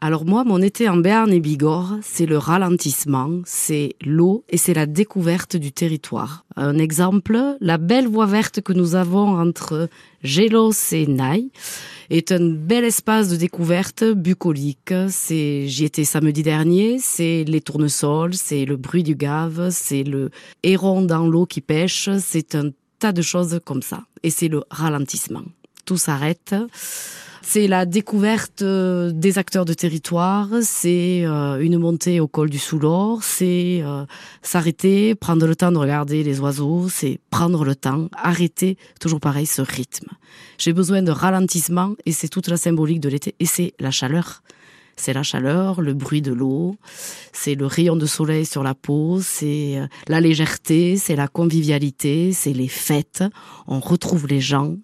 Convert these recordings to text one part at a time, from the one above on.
Alors moi, mon été en Béarn et Bigorre, c'est le ralentissement, c'est l'eau et c'est la découverte du territoire. Un exemple, la belle voie verte que nous avons entre Gélos et Naï est un bel espace de découverte bucolique. C'est, j'y étais samedi dernier, c'est les tournesols, c'est le bruit du gave, c'est le héron dans l'eau qui pêche, c'est un tas de choses comme ça. Et c'est le ralentissement. Tout s'arrête. C'est la découverte euh, des acteurs de territoire, c'est euh, une montée au col du Soulor, c'est euh, s'arrêter, prendre le temps de regarder les oiseaux, c'est prendre le temps, arrêter, toujours pareil, ce rythme. J'ai besoin de ralentissement et c'est toute la symbolique de l'été et c'est la chaleur. C'est la chaleur, le bruit de l'eau, c'est le rayon de soleil sur la peau, c'est la légèreté, c'est la convivialité, c'est les fêtes, on retrouve les gens.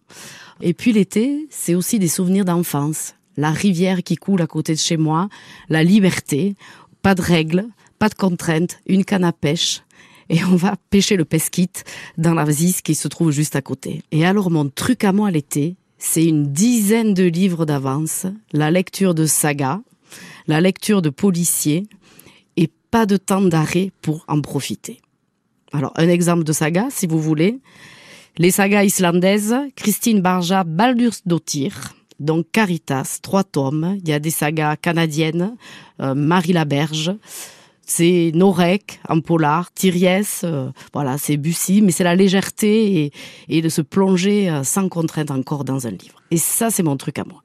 Et puis l'été, c'est aussi des souvenirs d'enfance. La rivière qui coule à côté de chez moi, la liberté, pas de règles, pas de contraintes, une canne à pêche. Et on va pêcher le pesquite dans la qui se trouve juste à côté. Et alors mon truc à moi l'été, c'est une dizaine de livres d'avance, la lecture de sagas, la lecture de policiers, et pas de temps d'arrêt pour en profiter. Alors un exemple de saga, si vous voulez, les sagas islandaises, Christine Barja Baldursdottir, donc Caritas, trois tomes. Il y a des sagas canadiennes, euh, Marie Laberge, c'est Norek en polar, Thiriès, euh, voilà, c'est Bussy, mais c'est la légèreté et, et de se plonger euh, sans contrainte encore dans un livre. Et ça, c'est mon truc à moi.